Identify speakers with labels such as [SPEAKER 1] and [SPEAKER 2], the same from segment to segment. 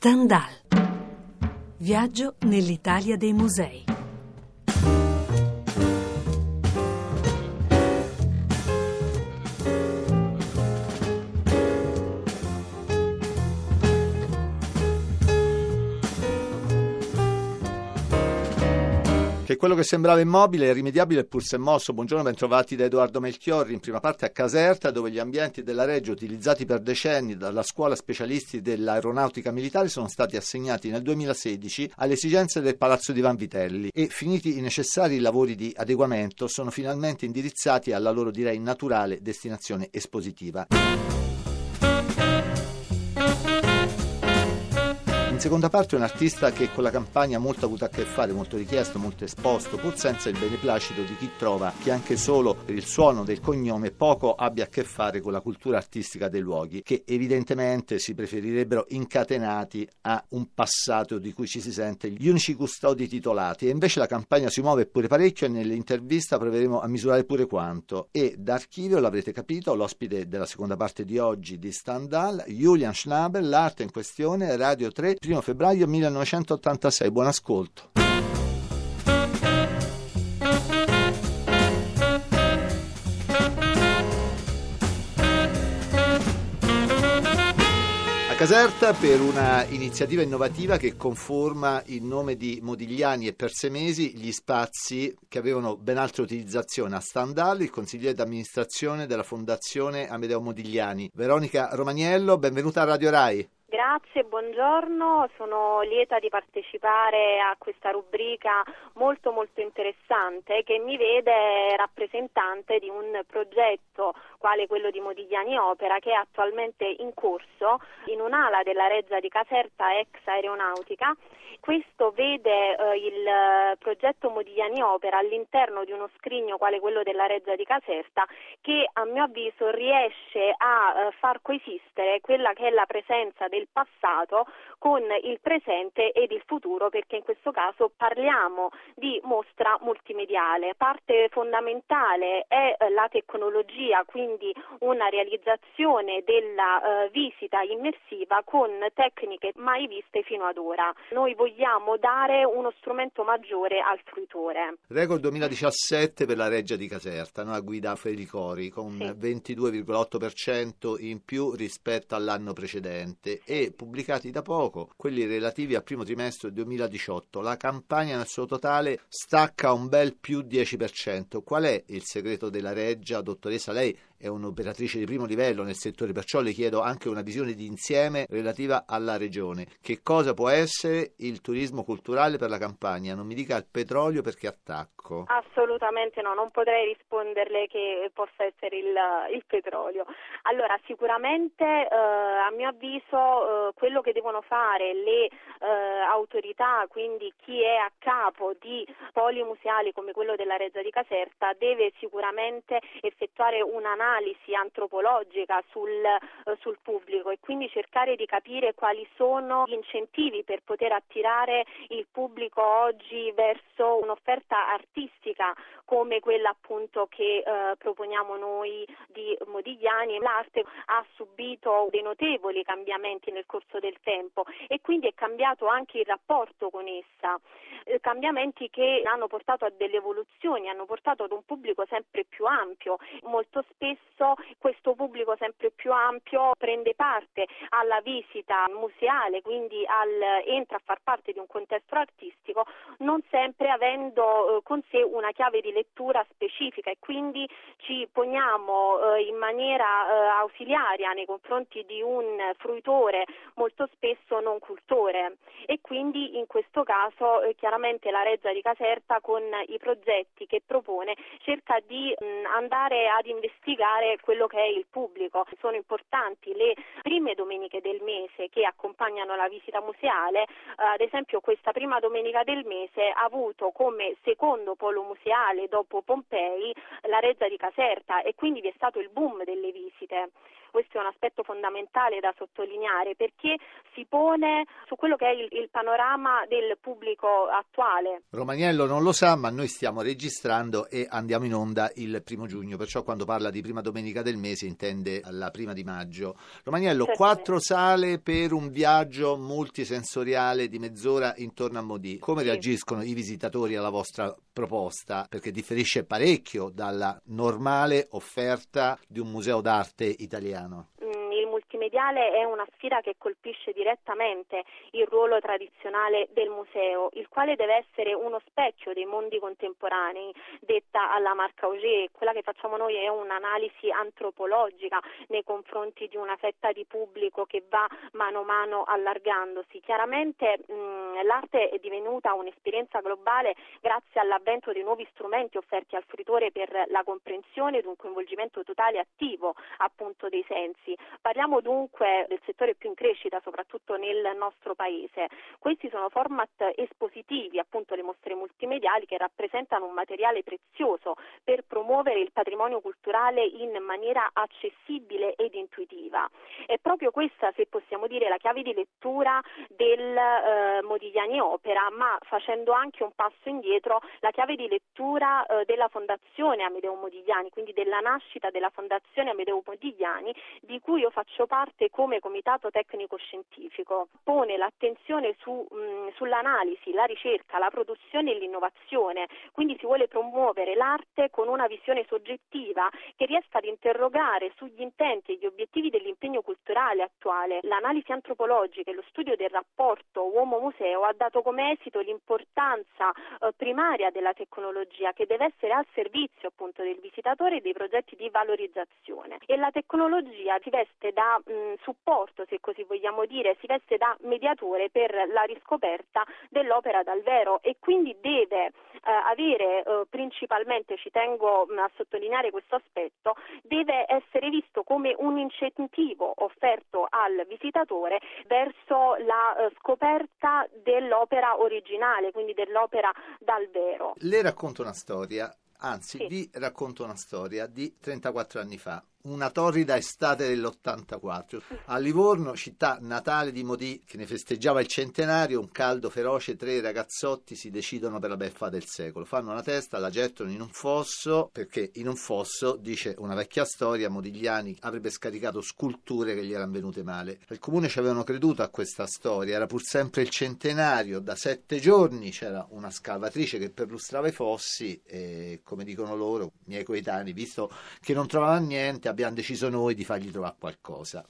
[SPEAKER 1] Stendhal. Viaggio nell'Italia dei musei.
[SPEAKER 2] Che quello che sembrava immobile è irrimediabile pur se mosso. Buongiorno, bentrovati da Edoardo Melchiorri. In prima parte a Caserta, dove gli ambienti della Reggio, utilizzati per decenni dalla scuola specialisti dell'aeronautica militare, sono stati assegnati nel 2016 alle esigenze del Palazzo di Vanvitelli e, finiti i necessari lavori di adeguamento, sono finalmente indirizzati alla loro, direi, naturale destinazione espositiva. In seconda parte un artista che con la campagna molto avuto a che fare, molto richiesto, molto esposto, pur senza il beneplacito di chi trova che anche solo per il suono del cognome poco abbia a che fare con la cultura artistica dei luoghi, che evidentemente si preferirebbero incatenati a un passato di cui ci si sente gli unici custodi titolati. E invece la campagna si muove pure parecchio e nell'intervista proveremo a misurare pure quanto. E d'archivio, l'avrete capito, l'ospite della seconda parte di oggi di Stendhal, Julian Schnabel, l'arte in questione, Radio 3, 1 febbraio 1986. Buon ascolto. Caserta per una iniziativa innovativa che conforma il nome di Modigliani e Persemesi gli spazi che avevano ben altra utilizzazione a Stendhal, il consigliere d'amministrazione della Fondazione Amedeo Modigliani. Veronica Romaniello, benvenuta a Radio Rai.
[SPEAKER 3] Grazie, buongiorno, sono lieta di partecipare a questa rubrica molto molto interessante che mi vede rappresentante di un progetto quale quello di Modigliani Opera che è attualmente in corso in un'ala della Reggia di Caserta ex aeronautica. Questo vede eh, il progetto Modigliani Opera all'interno di uno scrigno quale quello della Reggia di Caserta che a mio avviso riesce a eh, far coesistere quella che è la presenza del passato con il presente ed il futuro perché in questo caso parliamo di mostra multimediale. Parte fondamentale è eh, la tecnologia, quindi una realizzazione della eh, visita immersiva con tecniche mai viste fino ad ora. Noi vogliamo dare uno strumento maggiore al fruitore.
[SPEAKER 2] Record 2017 per la Reggia di Caserta, no? a guida Felicori, con sì. 22,8% in più rispetto all'anno precedente e pubblicati da poco quelli relativi al primo trimestre 2018. La campagna nel suo totale stacca un bel più 10%. Qual è il segreto della Reggia, dottoressa? Lei è un'operatrice di primo livello nel settore, perciò le chiedo anche una visione di insieme relativa alla regione. Che cosa può essere il turismo culturale per la campagna? Non mi dica il petrolio perché attacco.
[SPEAKER 3] Assolutamente no, non potrei risponderle che possa essere il, il petrolio. Allora, sicuramente eh, a mio avviso eh, quello che devono fare le eh, autorità, quindi chi è a capo di poli museali come quello della Reggia di Caserta, deve sicuramente effettuare un'analisi un'analisi antropologica sul, eh, sul pubblico e quindi cercare di capire quali sono gli incentivi per poter attirare il pubblico oggi verso un'offerta artistica come quella appunto che eh, proponiamo noi di Modigliani. L'arte ha subito dei notevoli cambiamenti nel corso del tempo e quindi è cambiato anche il rapporto con essa, eh, cambiamenti che hanno portato a delle evoluzioni, hanno portato ad un pubblico sempre più ampio. Molto spesso questo pubblico sempre più ampio prende parte alla visita museale, quindi al, entra a far parte di un contesto artistico, non sempre avendo eh, con sé una chiave di lettura specifica. E quindi ci poniamo eh, in maniera eh, ausiliaria nei confronti di un fruitore molto spesso non cultore. E quindi in questo caso eh, chiaramente la Reggia di Caserta con i progetti che propone cerca di mh, andare ad investigare quello che è il pubblico. Sono importanti le prime domeniche del mese che accompagnano la visita museale, eh, ad esempio questa prima domenica del mese ha avuto come secondo polo museale dopo Pompei la Reggia di Caserta e quindi vi è stato il boom delle visite. Questo è un aspetto fondamentale da sottolineare perché si pone su quello che è il, il panorama del pubblico attuale.
[SPEAKER 2] Romaniello non lo sa, ma noi stiamo registrando e andiamo in onda il primo giugno, perciò quando parla di prima domenica del mese intende la prima di maggio. Romaniello, quattro sale per un viaggio multisensoriale di mezz'ora intorno a Modi. Come sì. reagiscono i visitatori alla vostra proposta? Perché differisce parecchio dalla normale offerta di un museo d'arte italiano castellano.
[SPEAKER 3] Multimediale è una sfida che colpisce direttamente il ruolo tradizionale del museo, il quale deve essere uno specchio dei mondi contemporanei, detta alla marca Auger. Quella che facciamo noi è un'analisi antropologica nei confronti di una fetta di pubblico che va mano a mano allargandosi. Chiaramente mh, l'arte è divenuta un'esperienza globale grazie all'avvento di nuovi strumenti offerti al fruitore per la comprensione ed un coinvolgimento totale attivo appunto dei sensi. Parliamo dunque del settore più in crescita, soprattutto nel nostro paese. Questi sono format espositivi, appunto le mostre multimediali, che rappresentano un materiale prezioso per promuovere il patrimonio culturale in maniera accessibile ed intuitiva. È proprio questa, se possiamo dire, la chiave di lettura del eh, Modigliani Opera, ma facendo anche un passo indietro la chiave di lettura eh, della Fondazione Amedeo Modigliani, quindi della nascita della Fondazione Amedeo Modigliani, di cui io faccio parte come comitato tecnico scientifico, pone l'attenzione su, mh, sull'analisi, la ricerca, la produzione e l'innovazione, quindi si vuole promuovere l'arte con una visione soggettiva che riesca ad interrogare sugli intenti e gli obiettivi dell'impegno culturale attuale. L'analisi antropologica e lo studio del rapporto uomo-museo ha dato come esito l'importanza eh, primaria della tecnologia che deve essere al servizio appunto del visitatore e dei progetti di valorizzazione e la tecnologia si veste da mh, supporto, se così vogliamo dire, si veste da mediatore per la riscoperta dell'opera dal vero e quindi deve eh, avere eh, principalmente, ci tengo mh, a sottolineare questo aspetto, deve essere visto come un incentivo offerto al visitatore verso la eh, scoperta dell'opera originale, quindi dell'opera dal vero.
[SPEAKER 2] Le racconto una storia, anzi sì. vi racconto una storia di 34 anni fa una torrida estate dell'84. A Livorno, città natale di Modì, che ne festeggiava il centenario, un caldo feroce, tre ragazzotti si decidono per la beffa del secolo. Fanno una testa, la gettano in un fosso, perché in un fosso, dice una vecchia storia, Modigliani avrebbe scaricato sculture che gli erano venute male. Il comune ci avevano creduto a questa storia, era pur sempre il centenario, da sette giorni c'era una scavatrice che perlustrava i fossi e, come dicono loro, miei coetanei, visto che non trovava niente, abbiamo deciso noi di fargli trovare qualcosa.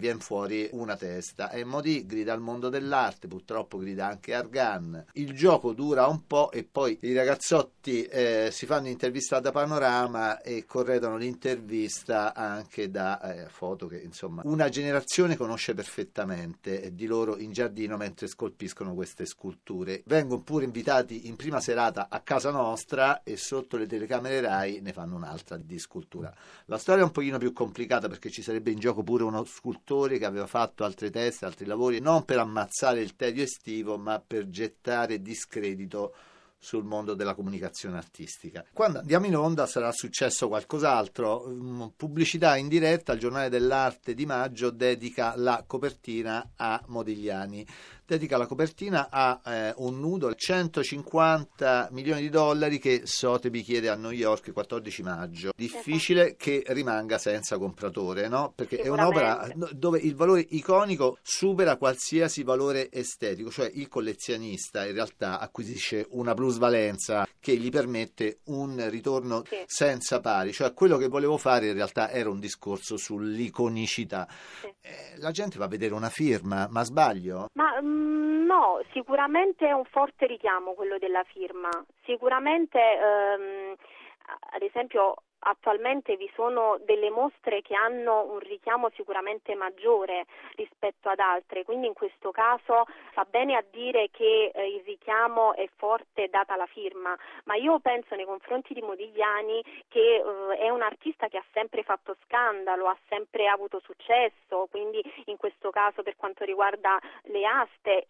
[SPEAKER 2] Viene fuori una testa e Modi grida al mondo dell'arte, purtroppo grida anche Argan. Il gioco dura un po' e poi i ragazzotti eh, si fanno intervistare da Panorama e corredono l'intervista anche da eh, foto che insomma una generazione conosce perfettamente di loro in giardino mentre scolpiscono queste sculture. Vengono pure invitati in prima serata a casa nostra e sotto le telecamere RAI ne fanno un'altra di scultura. La storia è un pochino più complicata perché ci sarebbe in gioco pure uno scultore che aveva fatto altre teste, altri lavori, non per ammazzare il tedio estivo, ma per gettare discredito sul mondo della comunicazione artistica. Quando andiamo in onda sarà successo qualcos'altro. Mm, pubblicità in diretta, il giornale dell'arte di maggio dedica la copertina a Modigliani dedica la copertina a eh, un nudo 150 milioni di dollari che Sotheby chiede a New York il 14 maggio. Difficile che rimanga senza compratore, no? Perché è un'opera dove il valore iconico supera qualsiasi valore estetico, cioè il collezionista in realtà acquisisce una plusvalenza che gli permette un ritorno sì. senza pari, cioè quello che volevo fare in realtà era un discorso sull'iconicità. Sì. Eh, la gente va a vedere una firma, ma sbaglio?
[SPEAKER 3] Ma mm, no, sicuramente è un forte richiamo quello della firma. Sicuramente, ehm, ad esempio, attualmente vi sono delle mostre che hanno un richiamo sicuramente maggiore rispetto ad altre, quindi in questo caso fa bene a dire che eh, il richiamo è forte data la firma, ma io penso nei confronti di Modigliani che eh, è un artista che ha sempre fatto scandalo, ha sempre avuto successo, quindi in questo caso per quanto riguarda le aste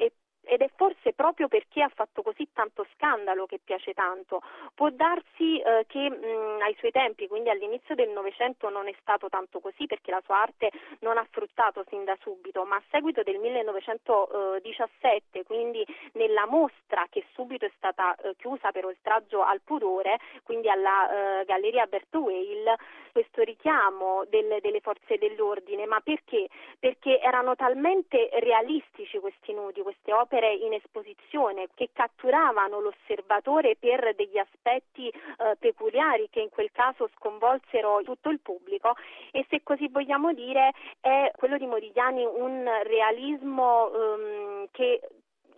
[SPEAKER 3] ed è forse proprio perché ha fatto così tanto scandalo che piace tanto. Può darsi eh, che mh, ai suoi tempi, quindi all'inizio del Novecento, non è stato tanto così perché la sua arte non ha fruttato sin da subito, ma a seguito del 1917, quindi nella mostra che subito è stata eh, chiusa per oltraggio al pudore, quindi alla eh, Galleria Bertwale, questo richiamo del, delle forze dell'ordine, ma perché? Perché erano talmente realistici questi nudi, queste opere in esposizione, che catturavano l'osservatore per degli aspetti eh, peculiari che in quel caso sconvolsero tutto il pubblico e se così vogliamo dire è quello di Modigliani un realismo ehm, che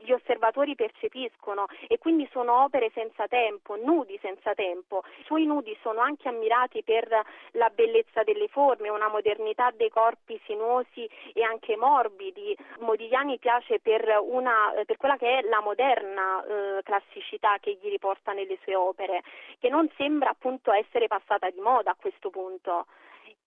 [SPEAKER 3] gli osservatori percepiscono e quindi sono opere senza tempo, nudi senza tempo. I suoi nudi sono anche ammirati per la bellezza delle forme, una modernità dei corpi sinuosi e anche morbidi. Modigliani piace per, una, per quella che è la moderna eh, classicità che gli riporta nelle sue opere, che non sembra appunto essere passata di moda a questo punto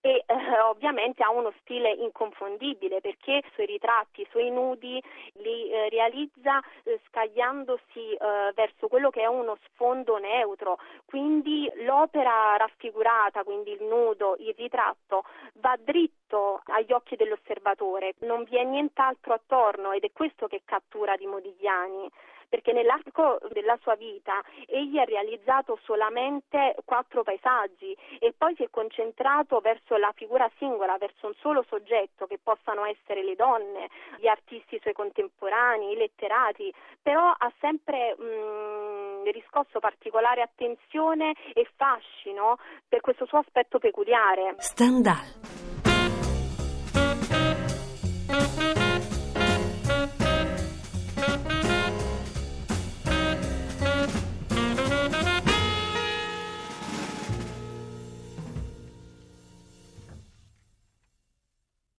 [SPEAKER 3] e eh, ovviamente ha uno stile inconfondibile perché i suoi ritratti, i suoi nudi li eh, realizza eh, scagliandosi eh, verso quello che è uno sfondo neutro, quindi l'opera raffigurata, quindi il nudo, il ritratto va dritto agli occhi dell'osservatore, non vi è nient'altro attorno ed è questo che cattura di Modigliani perché nell'arco della sua vita egli ha realizzato solamente quattro paesaggi e poi si è concentrato verso la figura singola, verso un solo soggetto che possano essere le donne, gli artisti suoi contemporanei, i letterati, però ha sempre mh, riscosso particolare attenzione e fascino per questo suo aspetto peculiare.
[SPEAKER 1] Stendhal.